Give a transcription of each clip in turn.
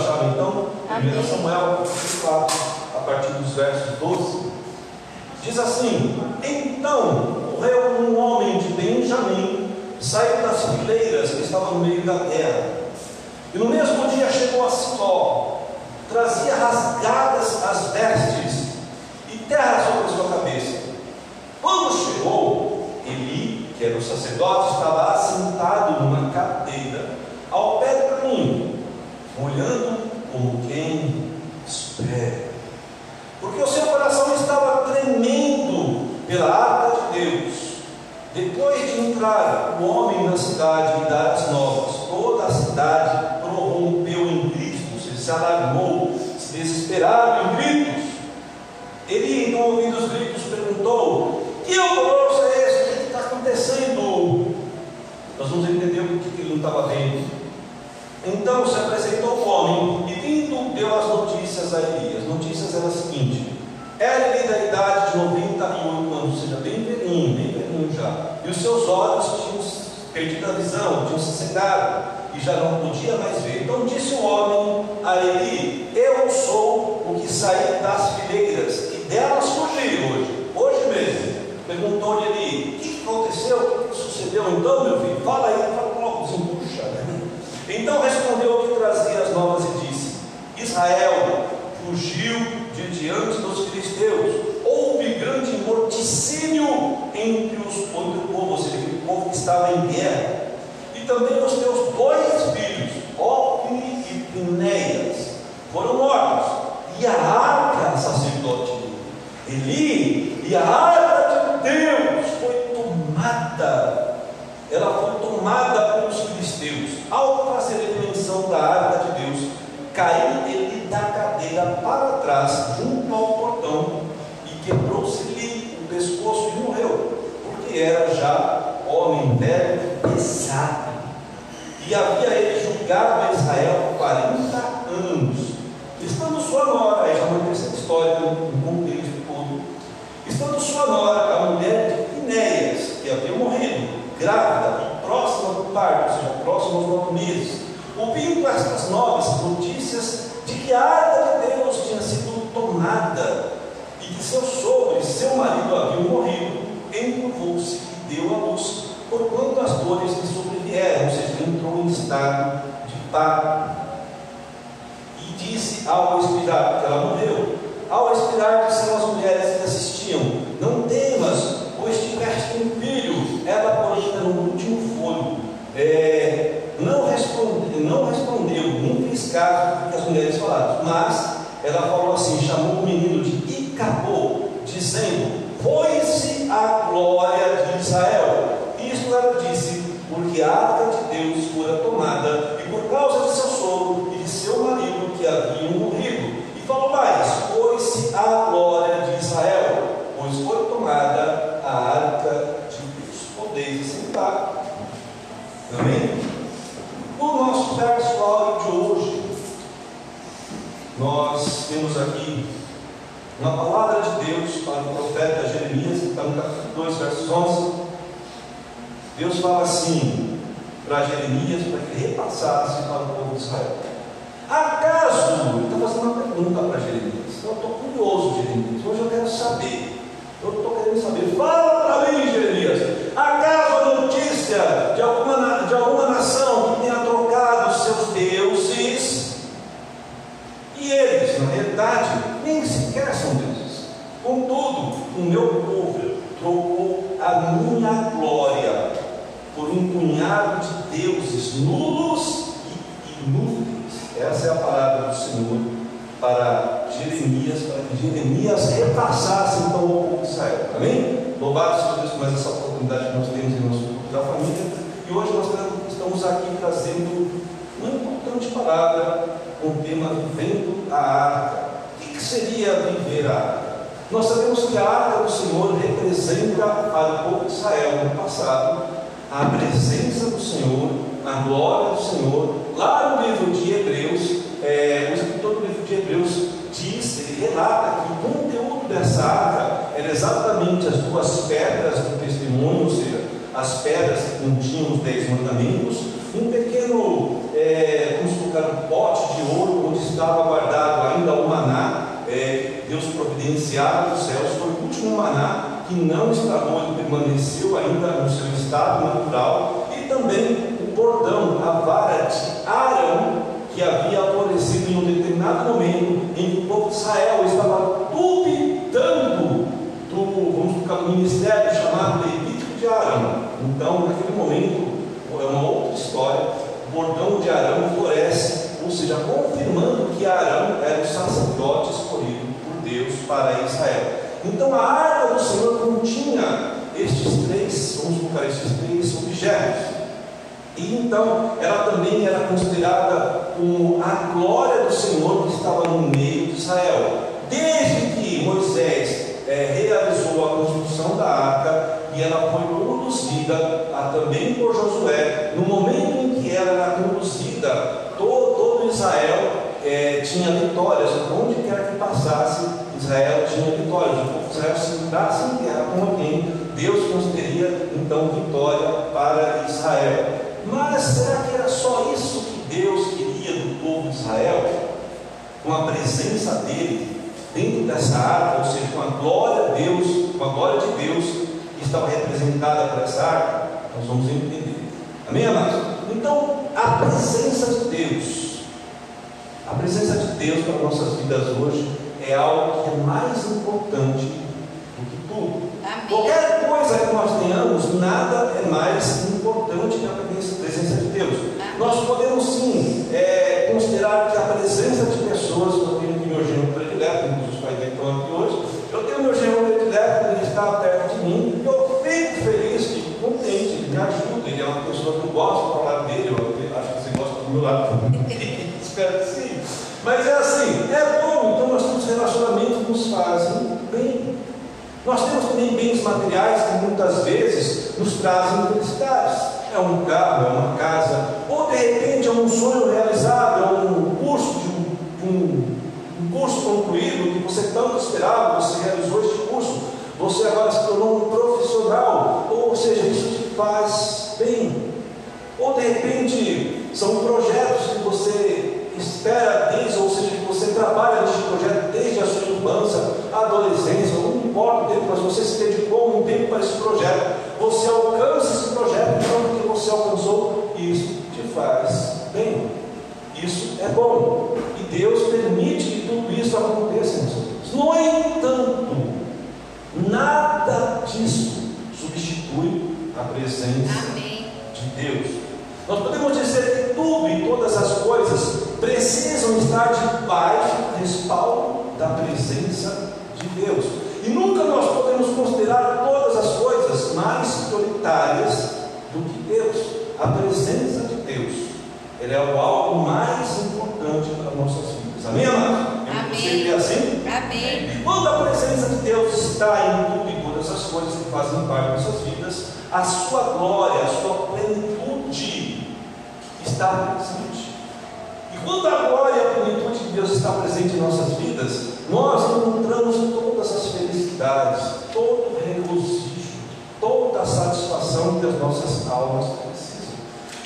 acharam então? 1 Samuel 4, a partir dos versos 12. Diz assim: Então morreu um homem de Benjamim, saiu das fileiras que estavam no meio da terra. E no mesmo dia chegou a Siló, trazia rasgadas as vestes e terra sobre a sua cabeça. Quando chegou, Eli, que era o sacerdote, estava assentado numa cadeira ao pé do caminho, olhando como quem espera. Porque o seu coração estava tremendo pela arca de Deus. Depois de entrar o homem na cidade e dar as novas, toda a cidade prorrompeu em gritos, se alarmou, se desesperaram em gritos. Ele, então, ouvindo os gritos, perguntou: Que alvoroço é esse? O que está acontecendo? Nós vamos entender o que ele não estava vendo. Então se apresentou o homem vindo, deu as notícias a Eli. As notícias eram as seguintes: Era ele da idade de 98 anos, ou seja, bem velhinho, bem velhinho já. E os seus olhos tinham perdido a visão, tinham se cegado e já não podia mais ver. Então disse o homem a Eli: Eu sou o que saí das fileiras e delas fugi hoje, hoje mesmo. Perguntou-lhe Eli: O que aconteceu? O que sucedeu então, meu filho? Fala aí, fala logo, puxa. Né? Então respondeu o que trazia as novas Israel fugiu de diante dos filisteus. Houve grande morticínio entre, os, entre o povo, ou seja, o povo que estava em guerra e também os teus dois filhos, Ofni e Pinéias, foram mortos, e a arca sacerdote Eli, e a arca de Deus foi tomada, ela foi tomada pelos filisteus. Ao fazer menção da arca de Deus, caiu ele da cadeira para trás, junto ao portão, e quebrou-se-lhe o pescoço e morreu, porque era já homem velho pesado e havia ele julgado a Israel 40 anos. Estando sua nora, já não essa história no contexto todo, estando sua nora, a mulher de Pinéias, que havia morrido, grávida e próxima do parto, ou seja, próxima aos nove meses, ouvindo estas novas notícias de que a arca de Deus tinha sido tomada e que seu sogro e seu marido haviam morrido, encurvou-se e deu a luz porquanto as dores lhe sobrevieram, ou seja, entrou em estado de parto. E disse ao expirar, que ela morreu, ao expirar disseram as mulheres que assistiam, não temas, pois tiveste um filho, ela porém no último fôlego, é, não, responde, não respondeu, caso do que as mulheres falaram, mas ela falou assim, chamou o menino de Icabô, dizendo, foi-se a glória de Israel, isto ela disse, porque a arca de Deus fora tomada, e por causa de seu sogro e de seu marido que haviam morrido. E falou mais: Foi-se a glória de Israel, pois foi tomada a arca de Deus. Podeis sentar. Amém? No nosso verso áudio de hoje, nós temos aqui uma palavra de Deus para o profeta Jeremias, está no capítulo 2, versos 11 Deus fala assim para Jeremias, para que repassasse para o povo de Israel. Acaso, ele está fazendo uma pergunta para Jeremias. Eu estou curioso, Jeremias. Hoje eu quero saber. Eu estou querendo saber. Fala para mim, Jeremias. Acaso a notícia de alguma, de alguma nação que tenha trocado seus deuses e realidade, nem sequer são deuses. Contudo, o meu povo trocou a minha glória por um punhado de deuses nulos e inúteis. Essa é a palavra do Senhor para Jeremias, para que Jeremias repassasse então o povo de Israel. Amém? Louvado seja Deus por mais essa oportunidade que nós temos em nosso grupo da família. E hoje nós estamos aqui trazendo uma importante palavra com o tema Vivendo a Arca que seria viver a arca? Nós sabemos que a arca do Senhor representa para o povo de Israel no passado a presença do Senhor, a glória do Senhor. Lá no livro de Hebreus, é, o escritor do livro de Hebreus diz, ele relata que o conteúdo dessa arca era exatamente as duas pedras do testemunho, ou seja, as pedras que continham os dez mandamentos, um pequeno, é, vamos colocar um pote de ouro onde estava guardado ainda o maná Providenciado dos céus, foi o último maná que não estragou, ele permaneceu ainda no seu estado natural, e também o bordão, a vara de Arão, que havia aparecido em um determinado momento em que o povo de Israel estava duvidando do, vamos colocar, ministério chamado Levítico de Arão. Então, naquele momento, é uma outra história, o bordão de Arão floresce, ou seja, confirmando que Arão era o sacerdote escolhido Deus para Israel. Então a arca do Senhor continha estes três, vamos colocar estes três objetos. E então ela também era considerada como a glória do Senhor que estava no meio de Israel. Desde que Moisés é, realizou a construção da arca e ela foi conduzida a, também por Josué, no momento em que ela era conduzida, todo, todo Israel é, tinha vitórias, onde quer que passasse, Israel tinha vitórias. O povo de Israel se entrasse em guerra com alguém, Deus concederia então vitória para Israel. Mas será que era só isso que Deus queria do povo de Israel? Com a presença dele dentro dessa arca, ou seja, com a glória de Deus, com a glória de Deus que estava representada por essa arca, nós vamos entender. Amém, amados? Então, a presença de Deus, a presença de Deus para nossas vidas hoje é algo que é mais importante do que tudo. Amém. Qualquer coisa que nós tenhamos, nada é mais importante que a presença de Deus. Amém. Nós podemos sim é, considerar que a presença de pessoas, eu tenho aqui meu genro predileto, como os pais dele estão aqui hoje, eu tenho meu genro predileto, ele está perto de mim, e eu fico feliz, fico contente, ele me ajuda, ele é uma pessoa que eu gosto de falar dele, eu acho que você gosta do meu lado também, espero que sim. Mas é assim, é bom, então nós temos relacionamentos que nos fazem bem. Nós temos também bens materiais que muitas vezes nos trazem felicidades. É um carro, é uma casa, ou de repente é um sonho realizado, é um curso de um, um, curso concluído que você tanto esperava, você realizou este curso, você agora se tornou um profissional, ou seja, isso te faz bem. Ou de repente são projetos que você espera desde, ou seja, que você trabalha neste projeto adolescência, não importa o tempo, mas você se dedicou um tempo para esse projeto, você alcança esse projeto, então que você alcançou, isso te faz bem. Isso é bom. E Deus permite que tudo isso aconteça. No entanto, nada disso substitui a presença Amém. de Deus. Nós podemos dizer que tudo e todas as coisas precisam estar debaixo do respaldo da presença de Deus. E nunca nós podemos considerar todas as coisas mais prioritárias do que Deus. A presença de Deus. Ele é o algo mais importante para nossas vidas. Amém, amado? Amém. assim? Amém. Quando a presença de Deus está em tudo e todas as coisas que fazem parte de nossas vidas, a sua glória, a sua plenitude está presente. E quando a glória e a plenitude de Deus está presente em nossas vidas, nós encontramos todas as felicidades, todo o regozijo, toda a satisfação que as nossas almas precisam.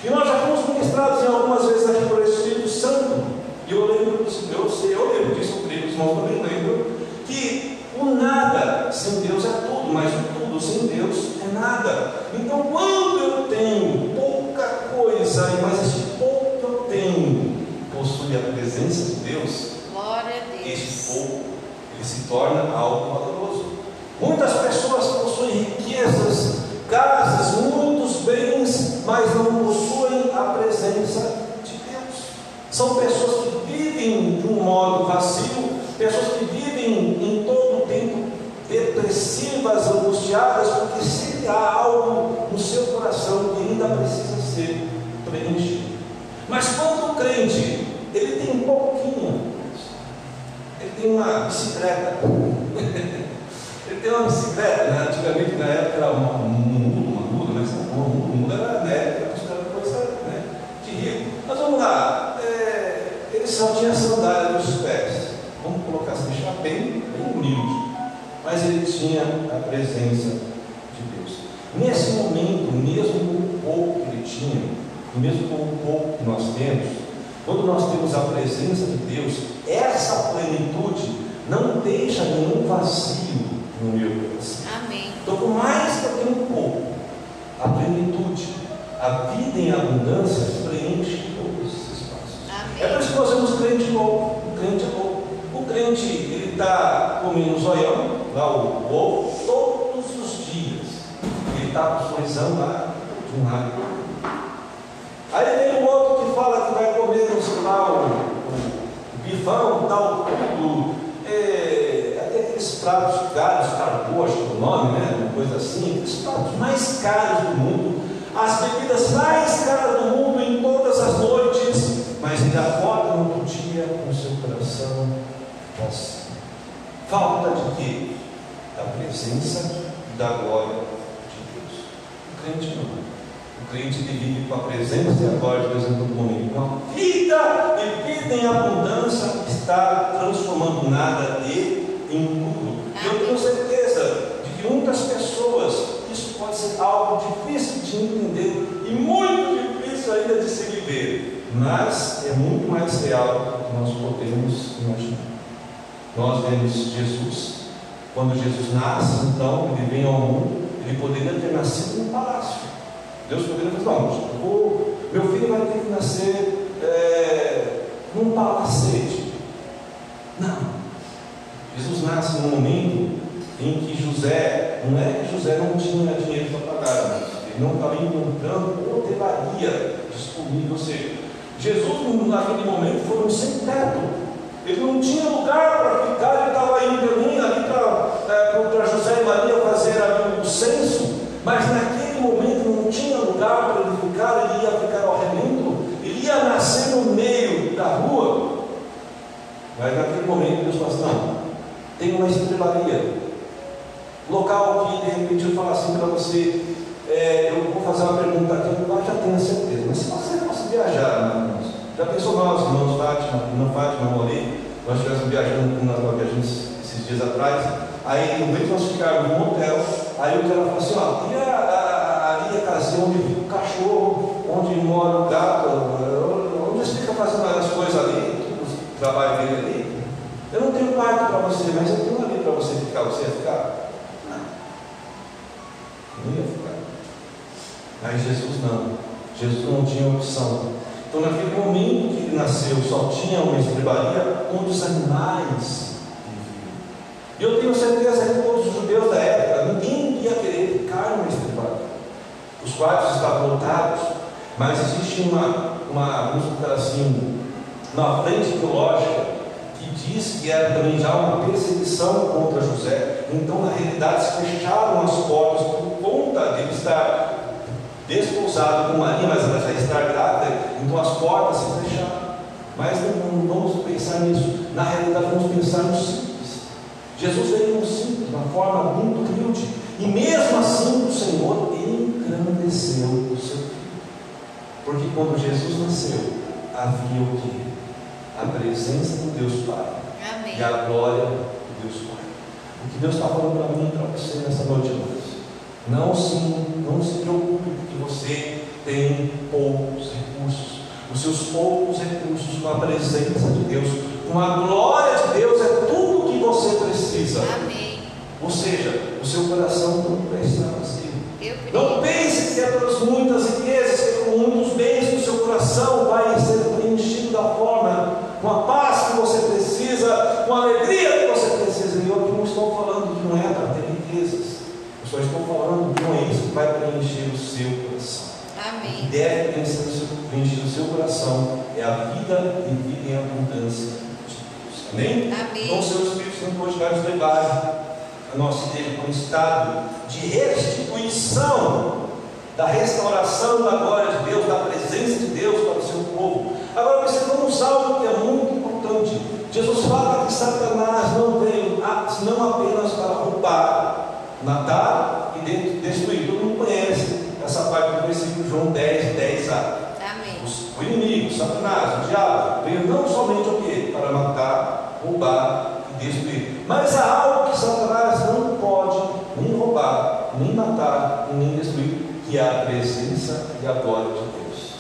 E nós já fomos ministrados em algumas vezes aqui por Espírito Santo. E eu lembro, eu sei, eu lembro disso, eu que os irmãos também lembram, que o nada sem Deus é tudo, mas o tudo sem Deus é nada. Então, quando eu tenho pouca coisa, mas esse pouco que eu tenho a presença de Deus, Deus. esse pouco ele se torna algo valoroso. Muitas pessoas possuem riquezas, casas, muitos bens, mas não possuem a presença de Deus. São pessoas que vivem de um modo vazio, pessoas que vivem em todo o tempo depressivas, angustiadas, porque sempre há algo no seu coração que ainda precisa ser preenchido. Mas quando o crente, ele tem um pouquinho, ele tem uma bicicleta, ele tem uma bicicleta, né? antigamente na época era uma, um mulo, uma mula, mas um mulo era considerada coisa né? de rico. Mas vamos lá, é, ele só tinha sandália nos pés, vamos colocar assim, deixar bem, bem humilde. mas ele tinha a presença de Deus. Nesse momento, mesmo o pouco que ele tinha, mesmo com o pouco que nós temos, quando nós temos a presença de Deus, essa plenitude não deixa nenhum vazio no meu coração. Amém. Então, por mais que eu tenha um pouco, a plenitude, a vida em abundância preenche todos esses espaços. É por Amém. isso que nós vemos crente louco. O crente é louco. O crente, ele está comendo zoião, lá o ovo, todos os dias. Ele está com sorrisão lá de um lado. Aí vem o outro que fala que vai comer, não sei lá, o, o bifão, tal, tudo. É, até aqueles pratos caros, é o nome, né? Uma coisa assim, aqueles pratos mais caros do mundo, as bebidas mais caras do mundo em todas as noites, mas ele acorda no dia com seu coração vazio. Falta de quê? Da presença da glória de Deus. O crente não. O ele vive com a presença e a glória de Deus em todo momento. Vida vida em abundância está transformando nada e em tudo. Eu tenho certeza de que muitas pessoas isso pode ser algo difícil de entender e muito difícil ainda de se viver, mas é muito mais real do que nós podemos imaginar. Nós vemos Jesus, quando Jesus nasce, então, ele vem ao mundo, ele poderia ter nascido num palácio. Deus poderia dizer, não, eu vou- meu filho vai ter que nascer é, num palacete. Não. Jesus nasce num momento em que José, não é que José não tinha dinheiro para pagar, ele não estava encontrando hotelaria disponível. Ou seja, Jesus naquele momento foi um sem teto. Ele não tinha lugar para ficar, ele estava indo ali para José e Maria fazer ali o censo, mas naquele momento não tinha lugar para ele ficar, ele ia ficar ao relento, ele ia nascer no meio da rua. Mas naquele momento Deus falou assim, não, tem uma estrelaria, local que de repente eu falo assim para você, é, eu vou fazer uma pergunta aqui, eu já tenho certeza, mas se você fosse viajar, irmãos, já pensou nós, irmãos Fátima, irmã Fátima, Mori, nós estivemos viajando, nós viajamos esses dias atrás, aí no meio nós ficávamos num hotel, aí o cara falou assim, ó, e a, a, ali a casinha onde fica o cachorro, onde mora o gato, onde eles ficam fazendo as coisas ali, o trabalho dele ali, eu não tenho quarto para você, mas eu tenho ali para você ficar, você ia ficar? Não ia ficar. Mas Jesus não. Jesus não tinha opção. Então, naquele momento que ele nasceu, só tinha uma estrebaria onde os animais viviam. E eu tenho certeza que todos os judeus da época, ninguém ia querer ficar numa estrebaria. Os quartos estavam lotados, mas existe uma, uma vamos assim, uma frente teológica que diz que era também já uma perseguição contra José. Então, na realidade, se fecharam as portas por conta dele estar desposado com Maria, mas ela já está grávida, então as portas se fecharam. Mas não, não vamos pensar nisso. Na realidade, vamos pensar no simples. Jesus veio no simples, de uma forma muito humilde. E mesmo assim, o Senhor engrandeceu o seu filho. Porque quando Jesus nasceu, havia o que? A presença do Deus Pai Amém. e a glória do Deus Pai. O que Deus está falando para mim e para você nessa noite, irmãos. Não se, não se preocupe porque você tem poucos recursos. Os seus poucos recursos com a presença de Deus, com a glória de Deus, é tudo o que você precisa. Amém. Ou seja, o seu coração não. Eu Não pense que é pelas muitas riquezas, que com muitos bens que o seu coração vai ser preenchido da forma, com a paz que você precisa, com a alegria que você precisa. E eu aqui não estou falando não é para ter riquezas. Eu só estou falando não é isso que vai preencher o seu coração. Amém. deve preencher o seu, preencher o seu coração é a vida e vida em abundância de Deus. Amém? Amém. Então, o seu Espírito Santo pode nos levar igreja para um estado de restituição da restauração da glória de Deus, da presença de Deus para o seu povo. Agora percebamos algo que é muito importante. Jesus fala que Satanás não veio senão apenas para roubar, matar e de- destruir. Todo mundo conhece essa parte do versículo João 10, 10a. Amém. Os- O inimigo, Satanás, o diabo, veio não somente o quê? Para matar, roubar e destruir. Mas há algo que Satanás não pode nem roubar, nem matar, nem destruir, que é a presença e a glória de Deus.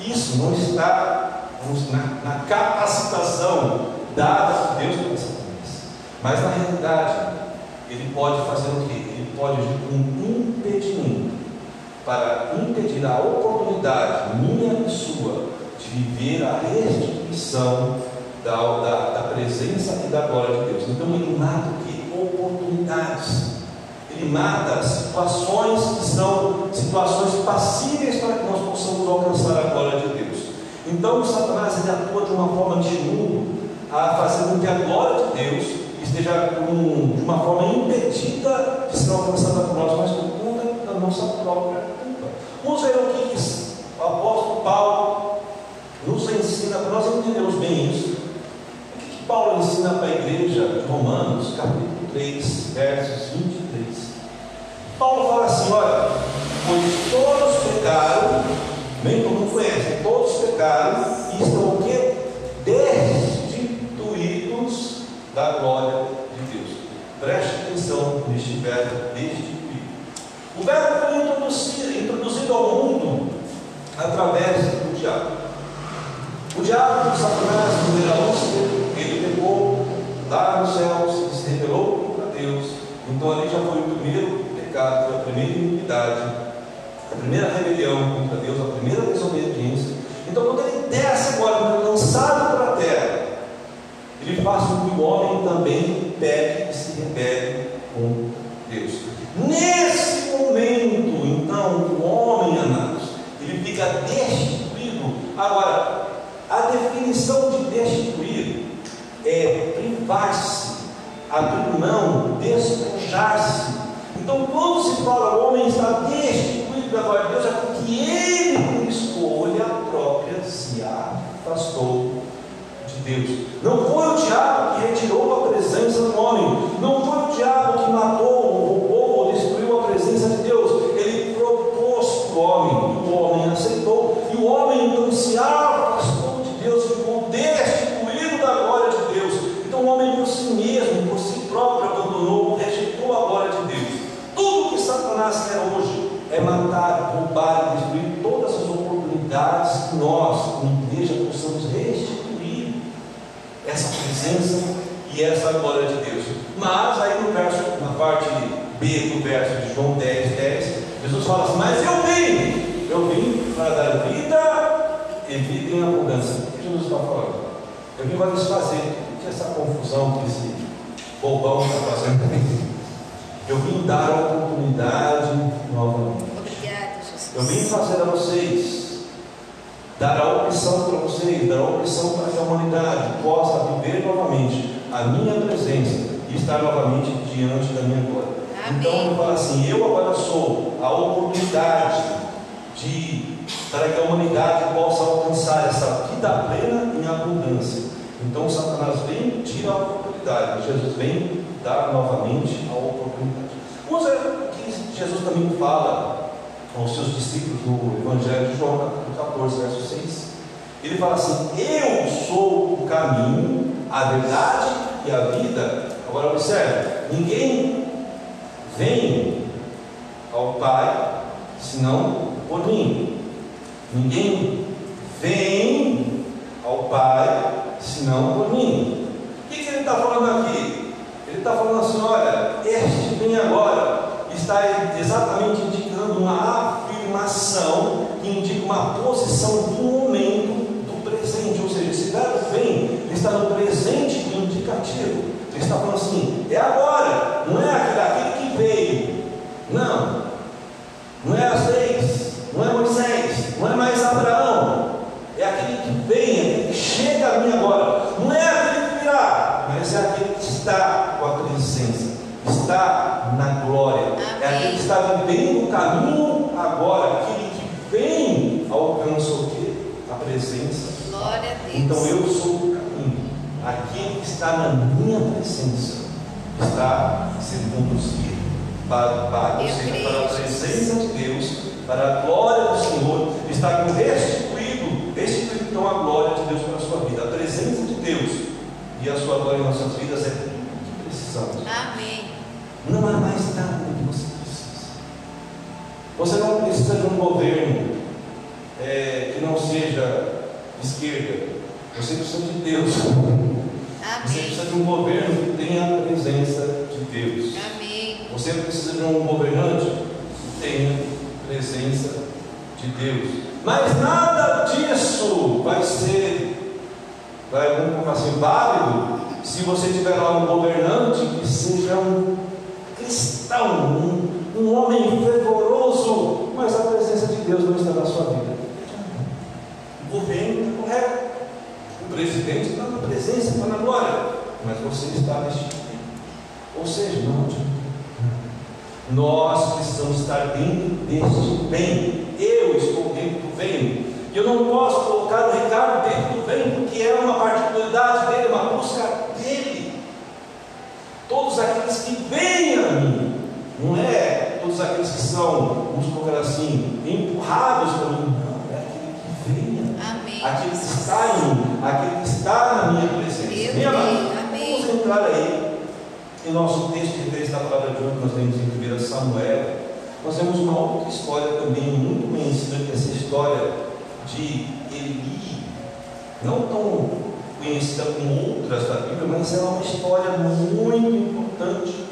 Isso não está na, na capacitação dada por Deus para Satanás. Mas na realidade, ele pode fazer o quê? Ele pode agir com um impedimento para impedir a oportunidade minha e sua de viver a restituição da, da, da presença e da glória de Deus. Então ele mata o que? Oportunidades. Ele mata situações que são situações passíveis para que nós possamos alcançar a glória de Deus. Então Satanás ele atua de uma forma de mundo a fazer com que a glória de Deus esteja com, de uma forma impedida de ser alcançada por nós, mas por conta da nossa própria culpa. Vamos ver o que o apóstolo Paulo nos ensina, para nós entendermos bem isso. Paulo ensina para a igreja Romanos, capítulo 3, versos 23? Paulo fala assim: olha, pois todos pecaram, nem todo mundo conhece, todos pecaram e estão o quê? Destituídos da glória de Deus. Preste atenção neste verbo destituído. O verbo foi introduzido, introduzido ao mundo através do diabo. O diabo, Satanás, no ele pegou lá nos céus e se revelou para Deus. Então ali já foi o primeiro pecado, a primeira iniquidade, a primeira rebelião contra Deus, a primeira desobediência. Então quando ele desce agora, quando é lançado para a terra, ele faz com que o homem também pegue e se rebele com Deus. Nesse momento, então, o homem, amados, ele fica destituído. Agora, a definição de destituir é privar-se, abrir mão, despojar-se. Então, quando se fala o homem está destituído da glória de Deus, é porque ele, por escolha própria, se afastou de Deus. Não foi o diabo que retirou a presença do homem, não foi o diabo que matou, roubou ou destruiu a presença de Deus. Ele propôs para o homem, e o homem aceitou, e o homem então se afastou Deus ficou destituído da glória de Deus. Então o homem por si mesmo, por si próprio, abandonou, rejeitou a glória de Deus. Tudo que Satanás quer hoje é matar, roubar e destruir todas as oportunidades que nós, como igreja, possamos restituir essa presença e essa glória de Deus. Mas aí no verso, na parte B do verso de João 10, 10, Jesus fala assim, mas eu vim, eu vim para dar vida e vida em abundância. Jesus está Eu vim para desfazer que essa confusão que esse bobão está fazendo comigo. Eu vim dar a oportunidade novamente. Obrigada, Jesus. Eu vim fazer a vocês, dar a opção para vocês, dar a opção para que a humanidade possa viver novamente a minha presença e estar novamente diante da minha glória. Amém. Então ele fala assim: eu agora sou a oportunidade de para que a humanidade possa alcançar essa vida plena em abundância. Então Satanás vem, tira a oportunidade, Jesus vem dar novamente a oportunidade. Vamos ver o que Jesus também fala aos seus discípulos no Evangelho de João, capítulo 14, verso 6. Ele fala assim: Eu sou o caminho, a verdade e a vida. Agora observe: ninguém vem ao Pai senão por mim. Ninguém vem ao Pai senão por mim. O que, que ele está falando aqui? Ele está falando assim: olha, este vem agora, está exatamente indicando uma afirmação que indica uma posição do momento do presente. Ou seja, esse verbo vem, está no presente indicativo. Ele está falando assim: é agora, não é aquele, aquele que veio. Não, não é as leis, não é Moisés, não é mais Abraão, é aquele que vem, é aquele que chega a mim agora, não é aquele que virá, mas é aquele que está com a presença, está na glória, é aquele que está vivendo o caminho agora, aquele que vem alcança o que? A presença. Glória a Deus. Então eu sou o caminho, aquele que está na minha presença está sendo conduzido para, para, seja, para a presença de Deus para a glória do Senhor, está restituído, restituído então a glória de Deus para a sua vida, a presença de Deus e a sua glória em nossas vidas é. Amém. Não há mais nada que você precisa. Você não precisa de um governo é, que não seja de esquerda. Você precisa de Deus. Você precisa de um governo que tenha a presença de Deus. Amém. Você precisa de um governante que tenha presença de Deus. Mas nada disso vai ser, vai, vamos colocar assim, válido se você tiver lá um governante que seja um cristão, um, um homem fervoroso, mas a presença de Deus não está na sua vida. O governo está correto. O presidente está na presença, está na glória, mas você está neste tempo. Ou seja, não. Nós precisamos estar dentro deste bem. Eu estou dentro do bem. Eu não posso colocar o Ricardo dentro do bem, porque é uma particularidade dele, uma busca. Todos aqueles que vêm a mim, não é todos aqueles que são, vamos colocar assim, empurrados por mim, não, é aquele que vem a mim. Aquele que está em mim, aquele que está na minha presença. Meu amém. Vamos entrar aí em nosso texto de referência da palavra de hoje, nós lemos em 1 Samuel. Nós temos uma outra história também muito conhecida, que é essa história de Eli, não tão conhecida como outras da mas ela é uma história muito importante.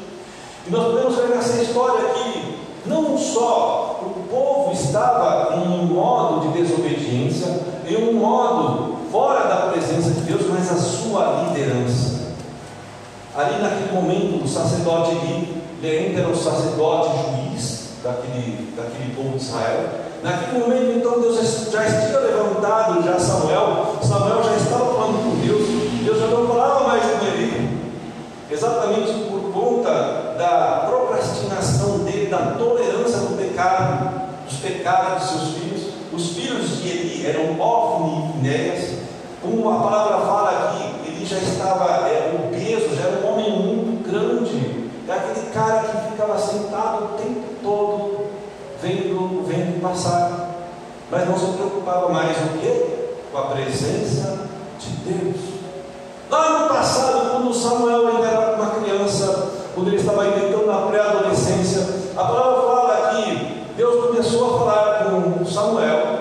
E nós podemos ver nessa história que não só o povo estava em um modo de desobediência, em um modo fora da presença de Deus, mas a sua liderança. Ali naquele momento, o sacerdote Eli, ele era o sacerdote juiz daquele, daquele povo de Israel. Naquele momento, então, Deus já tinha levantado já Samuel, Samuel já estava exatamente por conta da procrastinação dele, da tolerância do pecado, dos pecados de seus filhos. Os filhos de Eli eram Ofni e Finéias. Como a palavra fala aqui, ele já estava é, obeso, já era um homem muito grande. É aquele cara que ficava sentado o tempo todo vendo o vento passar. Mas não se preocupava mais o quê? Com a presença de Deus. Lá no passado, quando Samuel ainda era quando ele estava ainda entrando na pré-adolescência, a palavra fala que Deus começou a falar com Samuel,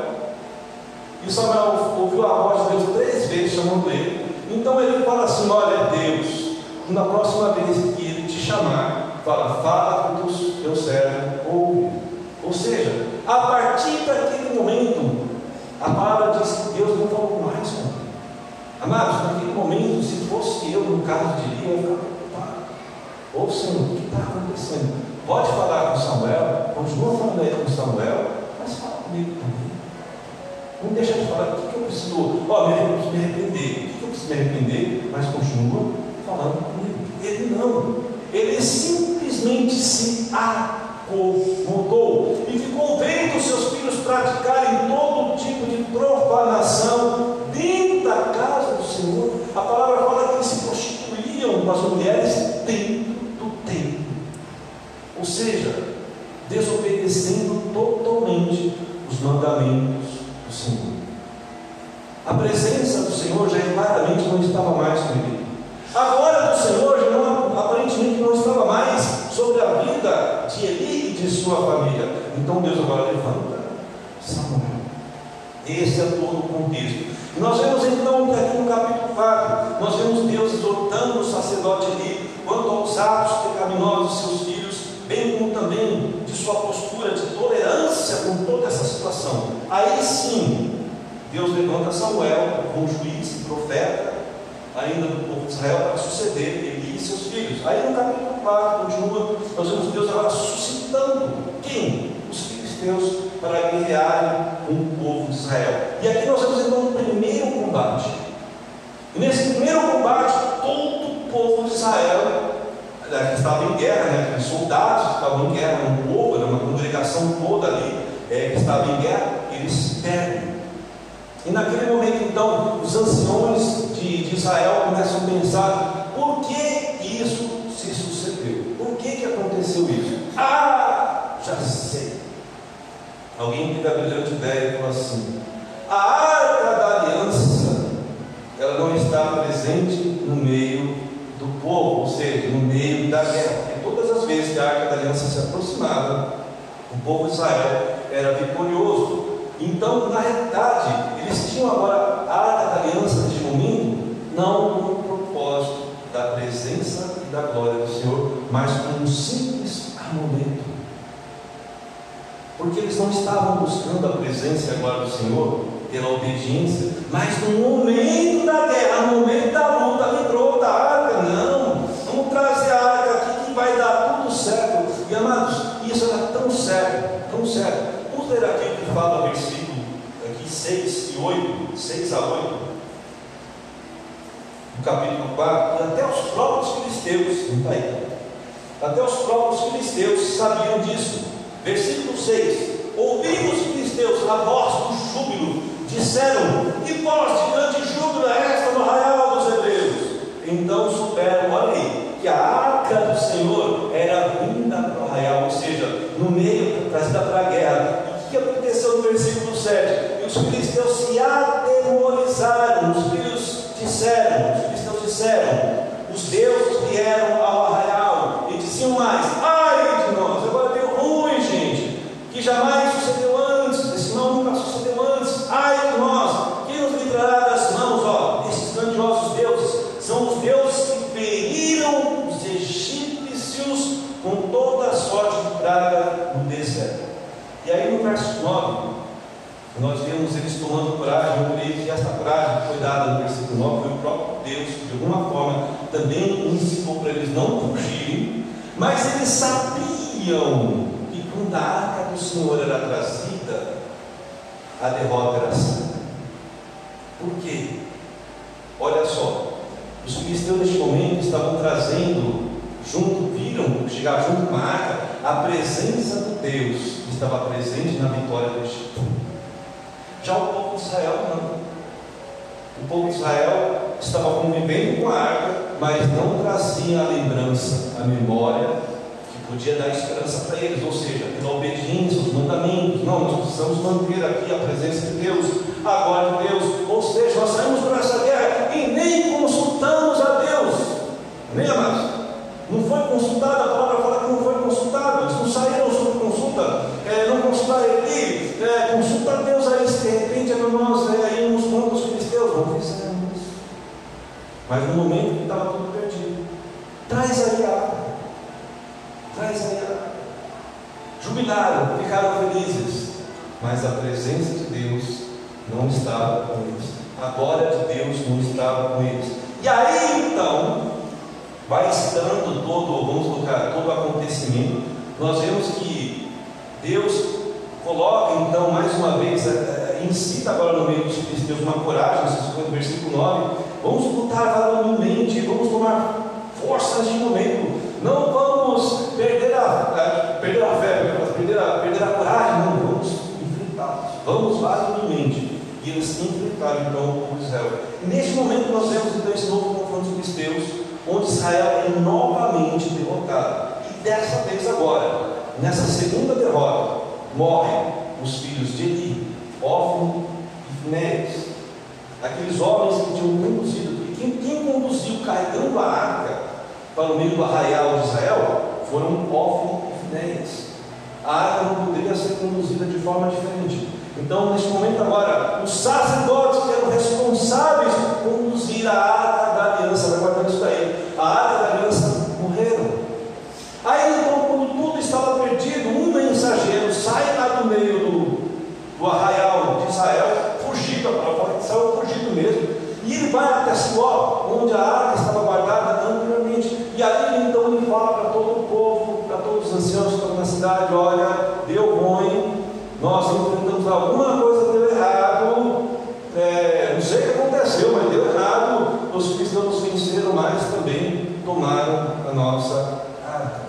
e Samuel ouviu a voz de Deus três vezes chamando ele. Então ele fala assim: Olha, Deus, na próxima vez que ele te chamar, fala, fala com o teu servo ouve. Ou seja, a partir daquele momento, a palavra diz que Deus não falou mais com ele. Amados, naquele momento, se fosse eu, no caso de Lia, eu Ô Senhor, o que está acontecendo? Pode falar com Samuel, continua falando aí com Samuel, mas fala comigo também. Não deixa de falar o que, que eu preciso, ó, me, eu preciso me arrepender, o que, que eu preciso me arrepender, mas continua falando comigo. Ele não, ele simplesmente se acomodou e ficou vendo seus filhos praticarem todo tipo de profanação dentro da casa do Senhor. A palavra fala que eles se prostituíam com as mulheres dentro. Ou seja, desobedecendo totalmente os mandamentos do Senhor. A presença do Senhor já claramente não estava mais com ele. A glória do Senhor já não, aparentemente não estava mais sobre a vida de Eli e de sua família. Então Deus agora levanta Samuel. Esse é todo o contexto. E nós vemos então aqui no capítulo 4, nós vemos Deus exortando o sacerdote Eli quanto aos atos pecaminosos de seus filhos, bem como também de sua postura de tolerância com toda essa situação. Aí sim, Deus levanta Samuel como juiz e profeta, ainda do povo de Israel, para suceder Eli e seus filhos. Aí no capítulo 4, continua, nós vemos Deus agora suscitando quem? Os filisteus para guerrearem com o povo de Israel. E aqui nós vemos então o primeiro combate. E nesse primeiro combate, todo o povo de Israel que estava em guerra, né, soldados que estavam em guerra, um povo, né, uma congregação toda ali é, que estava em guerra, eles perdem. E naquele momento, então, os anciões de, de Israel começam a pensar: por que isso se sucedeu? Por que, que aconteceu isso? Ah, já sei. Alguém teve a brilhante ideia e falou assim: a arca da aliança, ela não está presente no meio povo, ou seja, no meio da guerra. Porque todas as vezes que a arca da aliança se aproximava, o povo de Israel era vitorioso. Então, na realidade, eles tinham agora a arca da aliança momento, não com o propósito da presença e da glória do Senhor, mas com um simples armamento. Porque eles não estavam buscando a presença e a glória do Senhor pela obediência, mas no momento da guerra, no momento da luta, lembrou da arca, não, vamos trazer a arca aqui que vai dar tudo certo. E amados, isso era tão certo, tão certo. Vamos ler aqui o que fala versículo aqui 6 e 8, 6 a 8, no capítulo 4, e até os próprios filisteus, está aí, até os próprios filisteus sabiam disso. Versículo 6: Ouvimos os filisteus a voz do júbilo, disseram: Que voz de grande júbilo é esta no arraial dos hebreus? Então souberam, olha aí, que a arca do Senhor era vinda para o arraial, ou seja, no meio, trazida para a guerra. Que aconteceu no versículo 7? E os filisteus se atemorizaram, os filhos disseram, os filisteus disseram, os deuses vieram ao arraial e diziam mais: Ai de nós, agora deu ruim, gente, que jamais sucedeu antes, esse não nunca sucedeu antes. Ai de nós, quem nos livrará das mãos, ó, desses grandiosos deuses? São os deuses que feriram os egípcios com toda a sorte de praga no deserto. E aí no verso 9, nós vemos eles tomando coragem, eu creio que esta coragem que foi dada no versículo 9 foi o próprio Deus, que de alguma forma também incitou para eles não fugirem, mas eles sabiam que quando a arca do Senhor era trazida, a derrota era certa. Por quê? Olha só, os filisteus neste momento estavam trazendo junto, viram chegar junto com a arca a presença de Deus que estava presente na vitória do Egito. Já o povo de Israel não. O povo de Israel estava convivendo com a arca, mas não trazia a lembrança, a memória que podia dar esperança para eles, ou seja, pela obediência aos mandamentos. Não, nós precisamos manter aqui a presença de Deus, a glória de Deus. Ou seja, nós saímos para essa guerra e nem consultamos a Deus. Nem amados? Não foi consultado, a palavra Mas no momento que estava tudo perdido, traz aí a água, traz aí a água. Jubilaram, ficaram felizes, mas a presença de Deus não estava com eles, a glória de Deus não estava com eles. E aí então, vai estando todo, vamos colocar, todo o acontecimento, nós vemos que Deus coloca então mais uma vez, é, é, incita agora no meio dos filisteus uma coragem, versículo 9, vamos lutar varonilmente, vamos tomar força neste momento, não vamos perder a, perder a fé, perder a, perder a coragem, não, vamos enfrentá-los, vamos varonilmente. E eles enfrentaram então o povo de Israel. Neste momento nós vemos então esse novo confronto dos filisteus, onde Israel é novamente derrotado. E dessa vez agora, nessa segunda derrota, morrem os filhos de Eli, Ófilo e Finéias. Aqueles homens que tinham conduzido, quem, quem conduziu carregando a arca para o meio do arraial de Israel foram Ófilo e Finéias. A arca não poderia ser conduzida de forma diferente. Então, neste momento agora, os sacerdotes que eram responsáveis por conduzir a arca da aliança, vai guardar isso daí, a arca da aliança morreram. Aí então, quando tudo estava perdido, um mensageiro sai lá do meio do, do arraial de Israel, fugido, fugido mesmo, e ele vai até Siló, onde a arca estava guardada anteriormente, e ali então ele fala para todo o povo, para todos os anciãos que estão na cidade: olha, deu ruim, nós enfrentamos alguma coisa deu errado, é, não sei o que aconteceu, mas deu errado, os cristãos venceram, mas também tomaram a nossa arca.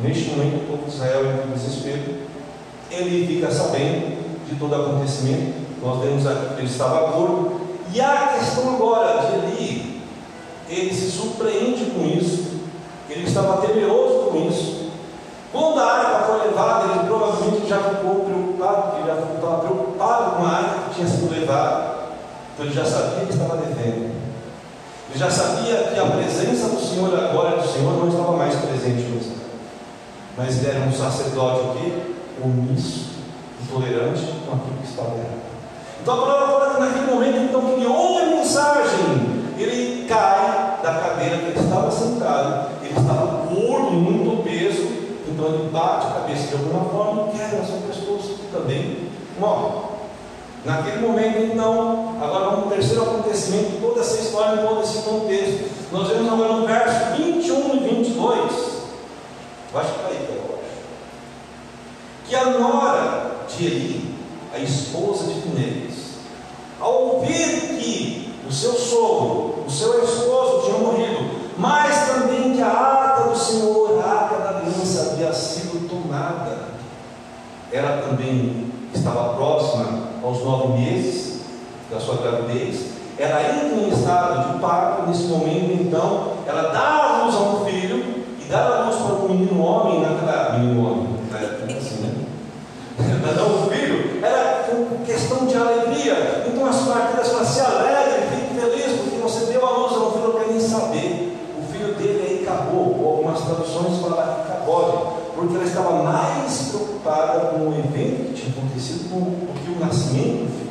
Neste momento, o povo de Israel entra em desespero, ele fica sabendo de todo o acontecimento, nós vemos aqui que ele estava gordo, e a questão agora de Eli, ele se surpreende com isso, ele estava temeroso com isso, quando a arca foi levada, ele provavelmente já ficou preocupado, porque ele já estava preocupado com a arca que tinha sido levada. Então ele já sabia que estava devendo. Ele já sabia que a presença do Senhor, a glória do Senhor, não estava mais presente Israel. Mas ele era um sacerdote o quê? Omisso intolerante com aquilo que estava errado. Então a palavra fala que naquele momento, então, que ouve a mensagem, ele cai da cadeira que ele estava sentado, ele estava gordo, muito peso, então ele bate a cabeça de alguma forma e quebra sua pescoço também morre. Naquele momento, então, agora ao terceiro acontecimento, toda essa história, todo esse contexto. Nós vemos agora no verso 21 e 22. Eu acho que está aí, eu acho. Que a nora de Eli, a esposa de Finéis, ao ouvir que o seu sogro, o seu esposo tinha morrido, mas também que a arca do Senhor, a arca da aliança, havia sido tomada, ela também estava próxima aos nove meses da sua gravidez, ela entra em estado de parto, nesse momento então, ela dá a luz a um filho, e dá a luz para um menino homem, naquela, menino homem, na época assim, né? Ela dá um filho, era questão de alegria, então as parteiras falam, se alegre, fique feliz, porque você deu a luz a um filho, não quer nem saber, o filho dele aí acabou, ou algumas traduções falam que acabou, porque ela estava mais preocupada com o evento que tinha acontecido do que o nascimento do filho.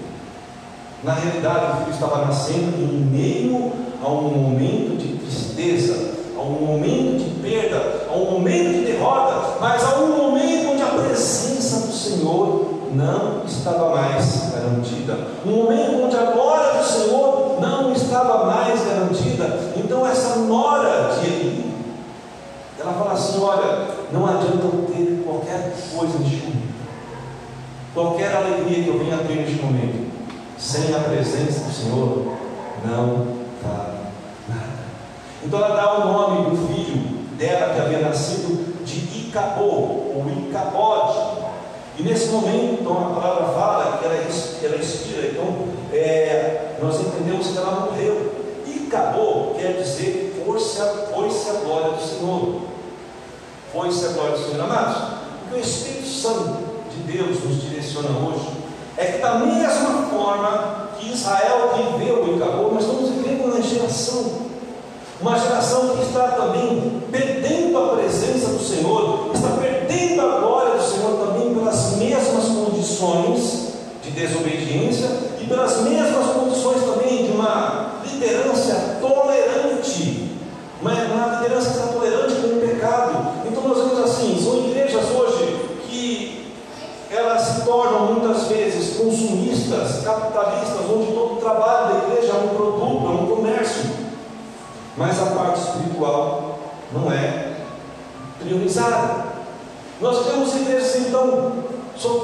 Na realidade, o filho estava nascendo em meio a um momento de tristeza, a um momento de perda, a um momento de derrota, mas a um momento onde a presença do Senhor não estava mais garantida. Um momento onde a glória do Senhor não estava mais garantida. Então, essa nora de Eli, ela fala assim: olha, não adianta eu ter qualquer coisa neste momento, qualquer alegria que eu venha ter neste momento, sem a presença do Senhor, não vale nada. Então ela dá o nome do filho dela que havia nascido de Icabô, ou Icabode. E nesse momento, então, a palavra fala que ela, ela expira. Então, é, nós entendemos que ela morreu. Icabô quer dizer foi-se a, a glória do Senhor foi-se a glória do Senhor. Amados, o que o Espírito Santo de Deus nos direciona hoje é que, da mesma forma que Israel viveu e acabou, nós estamos vivendo uma geração. Uma geração que está também perdendo a presença do Senhor, está perdendo a glória do Senhor também pelas mesmas condições de desobediência e pelas mesmas condições também de uma liderança tolerante, uma, uma liderança que está tolerante com o pecado, nós vemos assim, são igrejas hoje que elas se tornam muitas vezes consumistas, capitalistas, onde todo o trabalho da igreja é um produto, é um comércio. Mas a parte espiritual não é priorizada. Nós temos igrejas então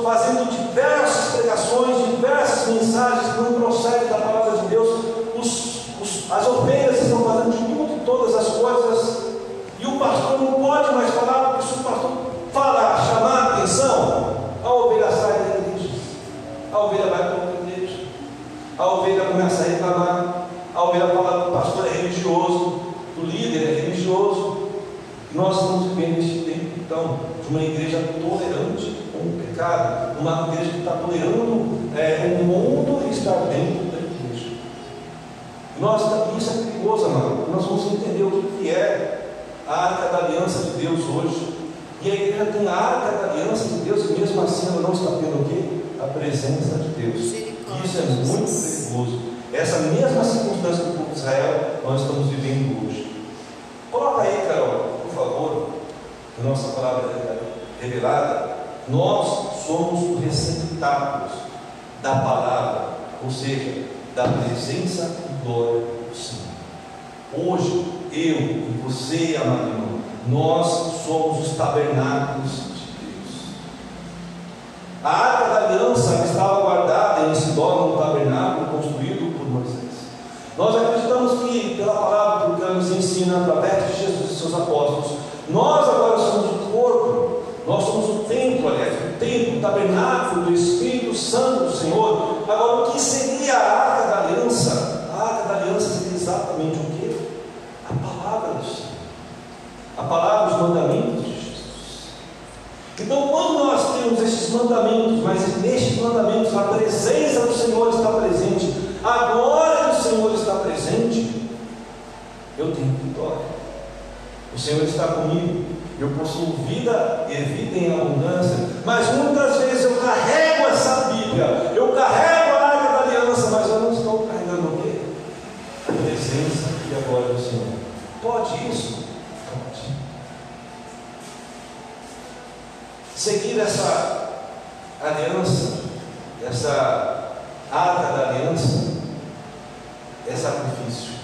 fazendo diversas pregações, diversas mensagens que não procedem da palavra de Deus. Os, os, as ovelhas estão fazendo de tudo todas as coisas e o pastor não pode mais falar, porque se o pastor falar, chamar a atenção, a ovelha sai da igreja. A ovelha vai para outra igreja. A ovelha começa a reclamar. A ovelha fala o pastor é religioso, o líder é religioso. Nós estamos vivendo este tempo, então, de uma igreja tolerante com o pecado, uma igreja que está tolerando é, o mundo estar dentro da igreja. Nós, isso é perigoso, amado. Nós vamos entender o que é a arca da aliança de Deus hoje. E a igreja tem a arca da aliança de Deus e mesmo assim ela não está tendo o quê? A presença de Deus. Isso é muito perigoso. Essa mesma circunstância do povo de Israel nós estamos vivendo hoje. Coloca aí, Carol, por favor, a nossa palavra revelada. Nós somos os receptáculos da palavra, ou seja, da presença e glória do Senhor. Hoje, eu e você, amado nós somos os tabernáculos de Deus. A arca da aliança estava guardada em Sidom, no tabernáculo construído. Nós acreditamos que, pela palavra que nos ensina através de Jesus e seus apóstolos, nós agora somos o corpo, nós somos o templo, aliás, o templo, o tabernáculo do Espírito Santo do Senhor. Agora, o que seria a arca da aliança? A arca da aliança seria exatamente o que? palavra do Senhor, a palavra, os mandamentos de Jesus. Então, quando nós temos esses mandamentos, mas nestes mandamentos a presença do Senhor está presente, a glória do Senhor está presente, eu tenho O Senhor está comigo. Eu possuo vida e vida em abundância. Mas muitas vezes eu carrego essa Bíblia, eu carrego a arca da aliança, mas eu não estou carregando o quê? A presença e a glória do Senhor. Pode isso? Pode. Seguir essa aliança, essa arca da aliança, é sacrifício.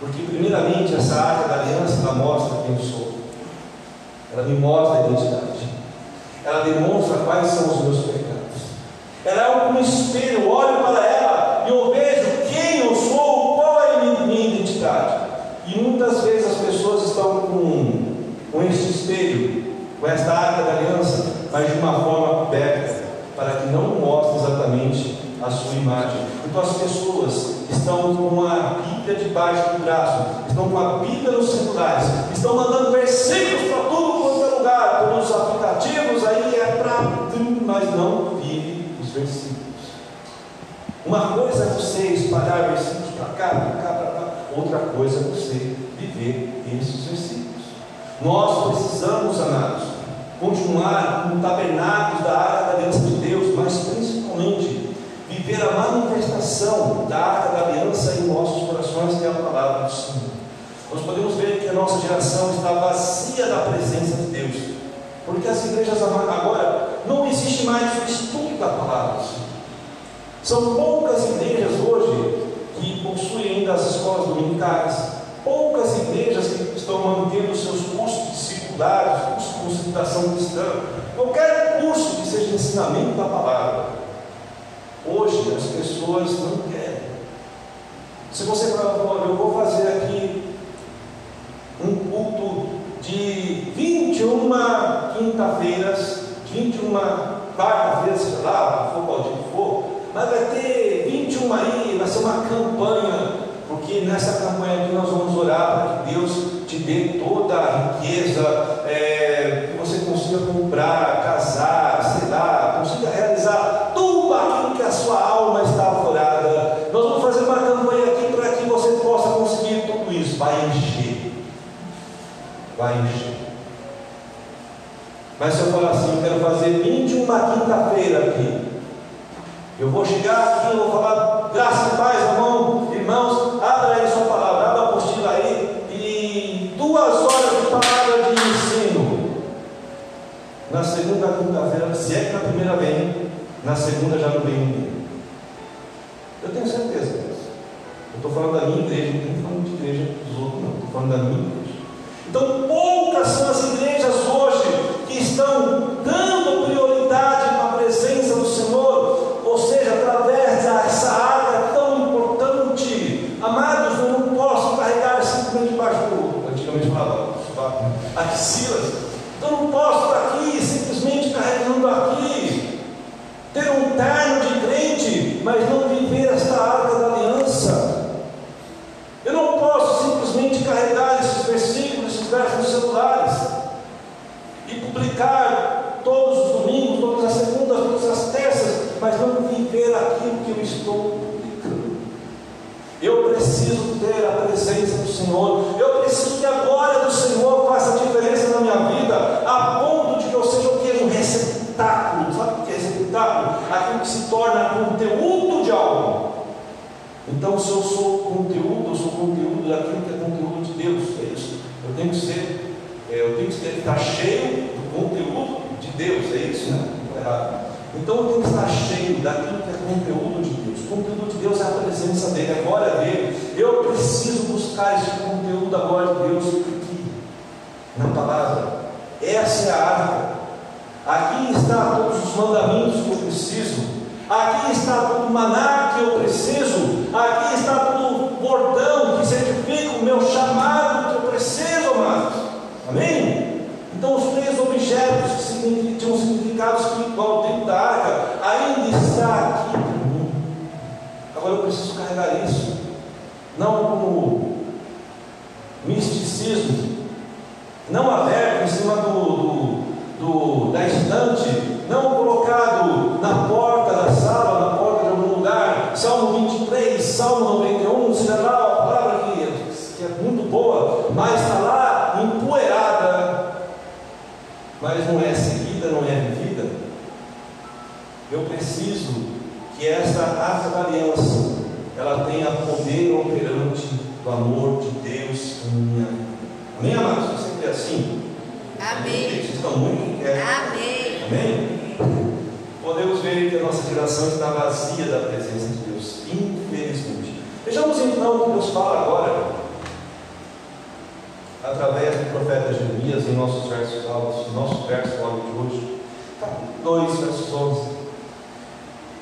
Porque, primeiramente, essa arca da aliança ela mostra quem eu sou, ela me mostra a identidade, ela demonstra quais são os meus pecados. Ela é um espelho, eu olho para ela e eu vejo quem eu sou, qual é a minha identidade. E muitas vezes as pessoas estão com, com espelho, com esta arca da aliança, mas de uma forma aberta, para que não mostre exatamente a sua imagem. Então as pessoas estão com a Bíblia debaixo do braço, estão com a Bíblia nos celulares, estão mandando versículos para tudo quanto é lugar, pelos aplicativos, aí é para mas não vive os versículos. Uma coisa é você espalhar versículos para cá, para cá, para cá, outra coisa é você viver esses versículos. Nós precisamos, amados, continuar no tabernáculo da área da aliança de a manifestação da arca da aliança em nossos corações, é a palavra do Senhor. Nós podemos ver que a nossa geração está vazia da presença de Deus, porque as igrejas agora não existe mais o estudo da palavra do Senhor. São poucas igrejas hoje que possuem ainda as escolas dominicais, poucas igrejas que estão mantendo seus cursos discipulares, cursos de concentração cristã, qualquer curso que seja ensinamento da palavra. Hoje as pessoas não querem. Se você falar, eu vou fazer aqui um culto de 21 quinta-feiras, 21 quarta-feiras, sei lá, for qual dia que for, mas vai ter 21 aí, vai ser uma campanha, porque nessa campanha aqui nós vamos orar para que Deus te dê toda a riqueza, é, que você consiga comprar, casar, sei lá, consiga realizar tudo aquilo que a sua alma está aflorada. Nós vamos fazer uma campanha aqui para que você possa conseguir tudo isso. Vai encher. Vai encher. Mas se eu falar assim, eu quero fazer 21 quinta-feira aqui. Eu vou chegar aqui, eu vou falar, graças e paz, irmão, irmãos, abra aí sua palavra, abra a apostila aí, e duas horas de palavra de ensino. Na segunda quinta-feira, se é que na primeira vem, na segunda já não vem ninguém. Eu tenho certeza disso. Eu estou falando da minha igreja, não estou falando de igreja dos outros, não, estou falando da minha igreja. Então, poucas são as igrejas hoje que estão dando prioridade para a presença do Senhor, ou seja, através dessa área tão importante. Amados, eu não posso carregar simplesmente debaixo do, antigamente falava, axilas. Eu não posso estar aqui simplesmente carregando aqui, ter um terno de crente, mas não viver esta arca da aliança. Eu não posso simplesmente carregar esses versículos, esses versos nos celulares publicar todos os domingos, todas as segundas, todas as terças, mas não viver aquilo que eu estou publicando. Eu preciso ter a presença do Senhor, eu preciso que a glória do Senhor faça diferença na minha vida, a ponto de que eu seja o que? Um receptáculo, sabe o que é receptáculo? Aquilo que se torna conteúdo de algo. Então, se eu sou conteúdo, eu sou conteúdo daquilo que é conteúdo de Deus, é isso. Eu tenho que ser é, eu tenho que estar cheio do conteúdo de Deus, é isso, né? Errado. Então eu tenho que estar cheio daquilo que é conteúdo de Deus. O conteúdo de Deus é a presença dele, a glória dele. Eu preciso buscar esse conteúdo da glória de Deus aqui, na palavra. Essa é a arca. Aqui está todos os mandamentos que eu preciso. Aqui está todo o maná que eu preciso. Aqui está todo o bordão que certifica o meu chamado que eu preciso, amados. Amém? Então os três objetos que tinham significado espiritual dentro da arca ainda está aqui para mim. Agora eu preciso carregar isso, não como misticismo, não aberto em cima do, do, do, da estante, não colocado na porta da sala, na porta de algum lugar. Salmo 23, Salmo 91, será lá a palavra que, que é muito boa mas está lá empoeirada, mas não é seguida, não é vivida, eu preciso que essa arca da aliança ela tenha poder operante do amor de Deus em minha vida. Amém, amados? Você crê assim? Amém. Vocês estão muito. Amém. Amém? Podemos ver que a nossa geração está vazia da presença de Deus, infelizmente. Vejamos então o que Deus fala agora, através do profeta Jeremias, em nossos versos altos, nosso verso áudio de hoje, capítulo 2, versos 11.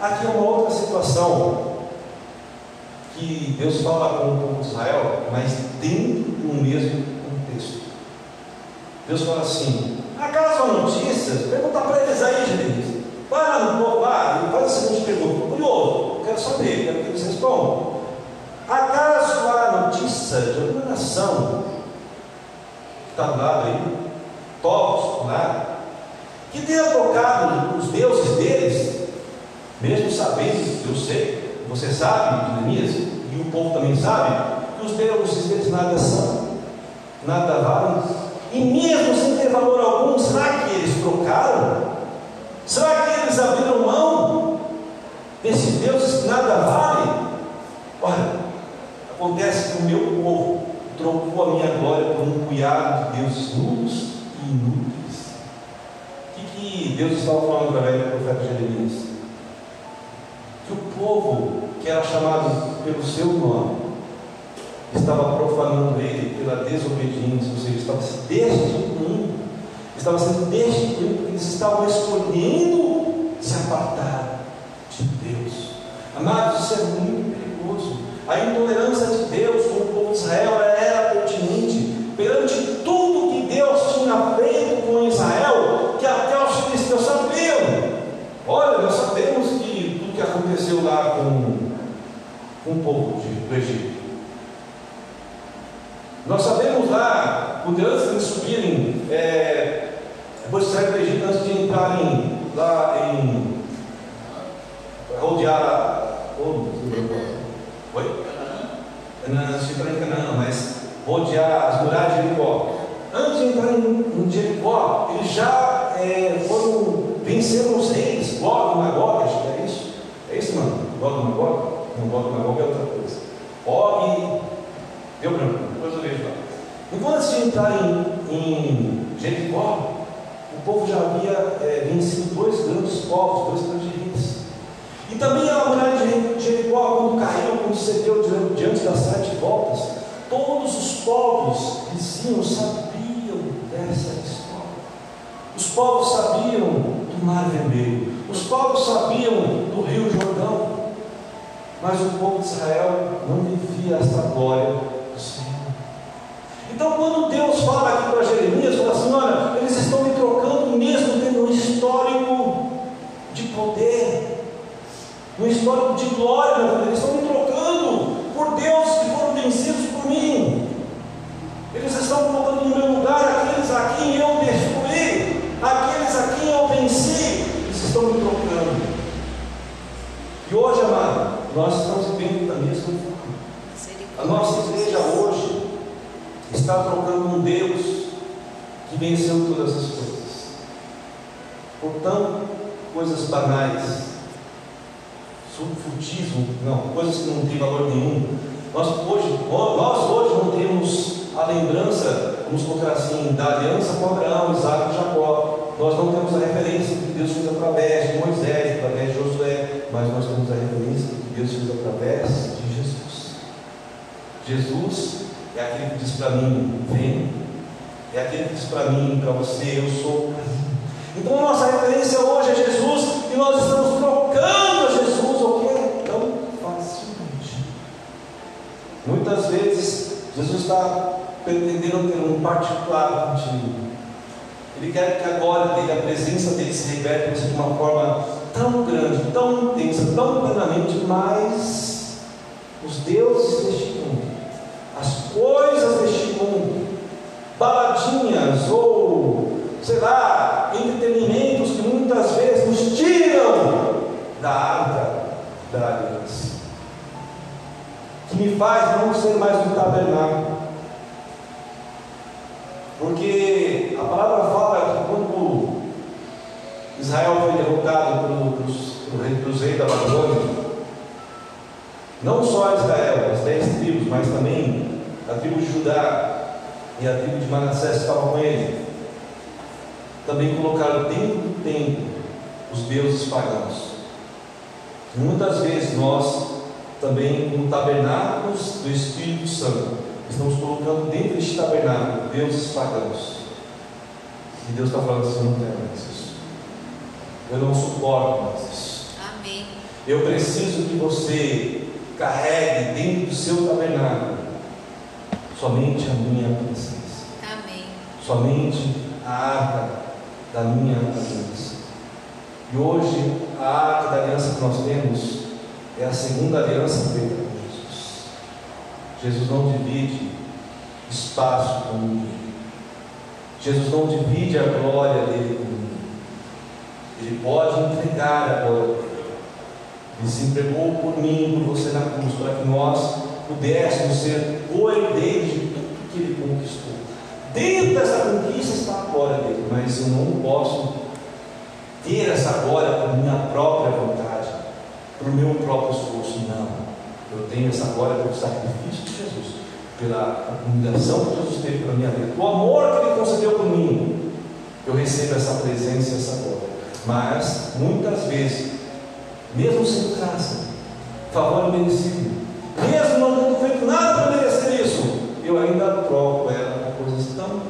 Aqui é uma outra situação que Deus fala com o povo de Israel, mas dentro do mesmo contexto. Deus fala assim: acaso há notícias? Pergunta para eles aí, Jeremias. Vai lá no povo lá e faz a seguinte pergunta: curioso, quero saber, quero que eles respondam. Acaso há notícia de alguma nação que está do lado aí, povos do que tenha trocado os deuses deles, mesmo sabendo, eu sei, você sabe, Jeremias, e o povo também sabe, que os deuses deles nada são, nada valem, e mesmo sem ter valor algum, será que eles trocaram? Será que eles abriram mão desses deuses que nada valem? Olha, acontece que o meu povo trocou a minha glória por um punhado de deuses nulos e inúteis. O que, que Deus estava falando através do profeta Jeremias? Que o povo que era chamado pelo seu nome estava profanando ele pela desobediência, ou seja, estava se destituindo, estava sendo porque eles estavam escolhendo se apartar de Deus. Amados, isso é muito perigoso. A intolerância de Deus com o povo de Israel era pertinente perante tudo que Deus tinha feito com Israel, que até os filisteus sabiam. Olha, nós sabemos que tudo que aconteceu lá com, com o povo do Egito. Nós sabemos lá, quando antes de subirem, é, depois de do Egito, antes de entrarem lá em rodear. Oh, Oi? Não, se entrar em Canaã, mas rodear as muralhas de Jericó. Antes de entrar em Jericó, eles já é, foram vencendo os reis, Gog Magog, acho que é isso. É e Magog? Não, e Magog é outra coisa. Og, deu branco, depois eu vejo lá. Então, antes de entrar em, em Jericó, o povo já havia é, vencido dois grandes povos, dois grandes reis. E também a muralha de Jericó, quando caiu, quando cedeu diante das sete voltas, todos os povos vizinhos sabiam dessa história. Os povos sabiam do Mar Vermelho, os povos sabiam do Rio Jordão, mas o povo de Israel não vivia essa glória do Senhor. Então, quando Deus fala aqui para Jeremias, fala assim: olha, eles estão me trocando mesmo tendo um histórico de poder um histórico de glória. Eles estão me trocando por Deus que foram vencidos por mim. Eles estão colocando no meu lugar aqueles a quem eu destruí, aqueles a quem eu venci. Eles estão me trocando. E hoje, amado, nós estamos vivendo da mesma forma. A nossa igreja hoje está trocando um Deus que venceu todas as coisas. Portanto, coisas banais subfutismo, não, coisas que não têm valor nenhum. Nós hoje, nós hoje não temos a lembrança, vamos colocar assim, da aliança com Abraão, Isaac e Jacó. Nós não temos a referência que Deus fez através de Moisés, através de Josué, mas nós temos a referência fez através de Jesus. Jesus é aquele que diz para mim, vem. É aquele que diz para mim, para você, eu sou. Então nossa referência hoje é Jesus e nós estamos trocando Jesus o que tão facilmente. Muitas vezes Jesus está pretendendo ter um particular contigo. Ele quer que a glória dele, a presença dele se reverte de uma forma tão grande, tão intensa, tão plenamente, mas os deuses deste mundo, as coisas deste mundo, baladinhas ou, sei lá, entretenimentos que muitas vezes nos tiram da arca da aliança, que me faz não ser mais um tabernáculo. Porque a palavra dos reis da Babilônia, não só Israel, as dez tribos, mas também a tribo de Judá e a tribo de Manassés estavam com ele, também colocaram dentro do templo os deuses pagãos. Muitas vezes nós também no tabernáculo do Espírito Santo estamos colocando dentro deste tabernáculo deuses pagãos. E Deus está falando assim, não quero mais isso. Eu não suporto mais isso. Amém. Eu preciso que você carregue dentro do seu tabernáculo somente a minha presença. Amém. Somente a arca da minha aliança. E hoje a arca da aliança que nós temos é a segunda aliança feita com Jesus. Jesus não divide espaço com ninguém. Jesus não divide a glória dele com. Ele pode entregar a glória dele. Ele se entregou por mim por você na cruz, para que nós pudéssemos ser coerdeiros de tudo que ele conquistou. Dentro dessa conquista está a glória dele, mas eu não posso ter essa glória por minha própria vontade, por meu próprio esforço. Não. Eu tenho essa glória pelo sacrifício de Jesus, pela humilhação que Jesus teve para minha vida, o amor que ele concedeu por mim. Eu recebo essa presença e essa glória. Mas, muitas vezes, mesmo sem graça, favor merecido, mesmo não tendo feito nada para merecer isso, eu ainda troco ela por coisas tão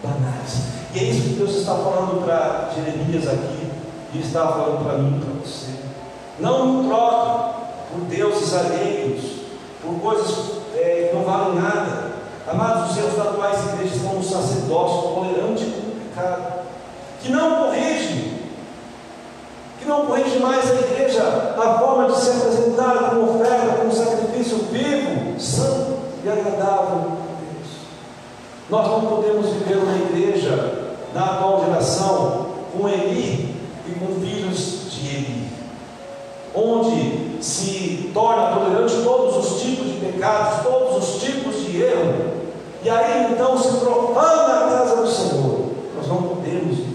banais. E é isso que Deus está falando para Jeremias aqui, e está falando para mim para você. Não troque por deuses alheios, por coisas é, que não valem nada. Amados, os erros atuais igrejas estão no sacerdócio tolerante com o pecado, que não corrige que não corrige mais a igreja a forma de se apresentar como oferta, como sacrifício vivo, santo e agradável a Deus. Nós não podemos viver uma igreja na atual geração com Eli e com filhos de Eli, onde se torna tolerante todos os tipos de pecados, todos os tipos de erro, e aí então se profana a casa do Senhor. Nós não podemos viver.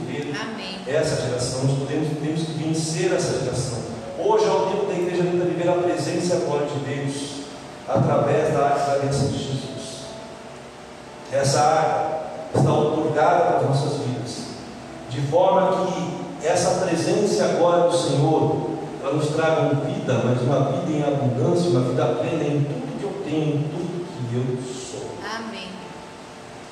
Essa geração, nós podemos, temos que vencer essa geração. Hoje é o tempo da igreja tenta viver a presença e a glória de Deus através da arte da aliança de Jesus. Essa arca está otorgada para as nossas vidas, de forma que essa presença e a glória do Senhor ela nos tragam vida, mas uma vida em abundância, uma vida plena em tudo que eu tenho, em tudo que eu sou. Amém.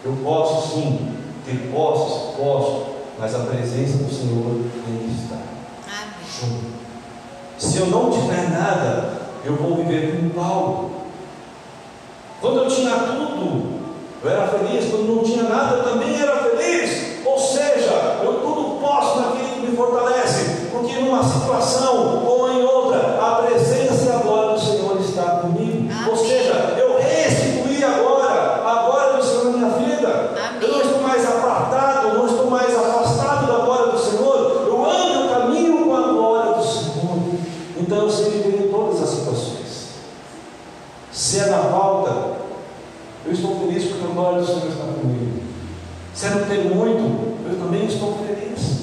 Eu posso sim ter posses, posso, mas a presença do Senhor tem que estar junto. Se eu não tiver nada, eu vou viver como Paulo. Quando eu tinha tudo, eu era feliz. Quando não tinha nada, eu também era feliz. Ou seja, eu tudo posso naquele que me fortalece, porque numa situação ou em outra, a presença e a glória do Senhor está comigo. Ou Amém. seja, eu restituí agora a glória do Senhor na minha vida. Amém. Eu não estou mais apartado, eu não estou mais afastado da glória do Senhor. Eu ando, eu caminho com a glória do Senhor. Então eu sei viver em todas as situações. Se é na falta, eu estou feliz porque a glória do Senhor está comigo. Se é não ter muito, eu também estou feliz.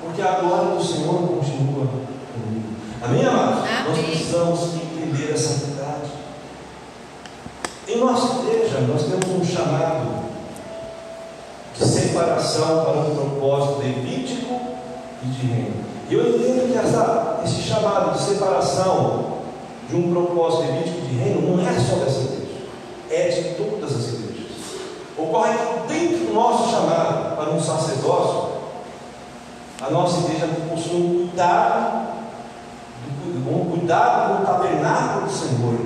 Porque a glória do Senhor continua comigo. Amém, amados? Nós Amém. precisamos entender essa verdade. Em nossa igreja, nós temos um chamado de separação para um propósito levítico e de reino. E eu entendo que essa, esse chamado de separação de um propósito levítico e de reino não é só dessa igreja, é de todas as igrejas. Ocorre que dentro do nosso chamado para um sacerdócio, a nossa igreja possui um cuidado, um cuidado com o tabernáculo do Senhor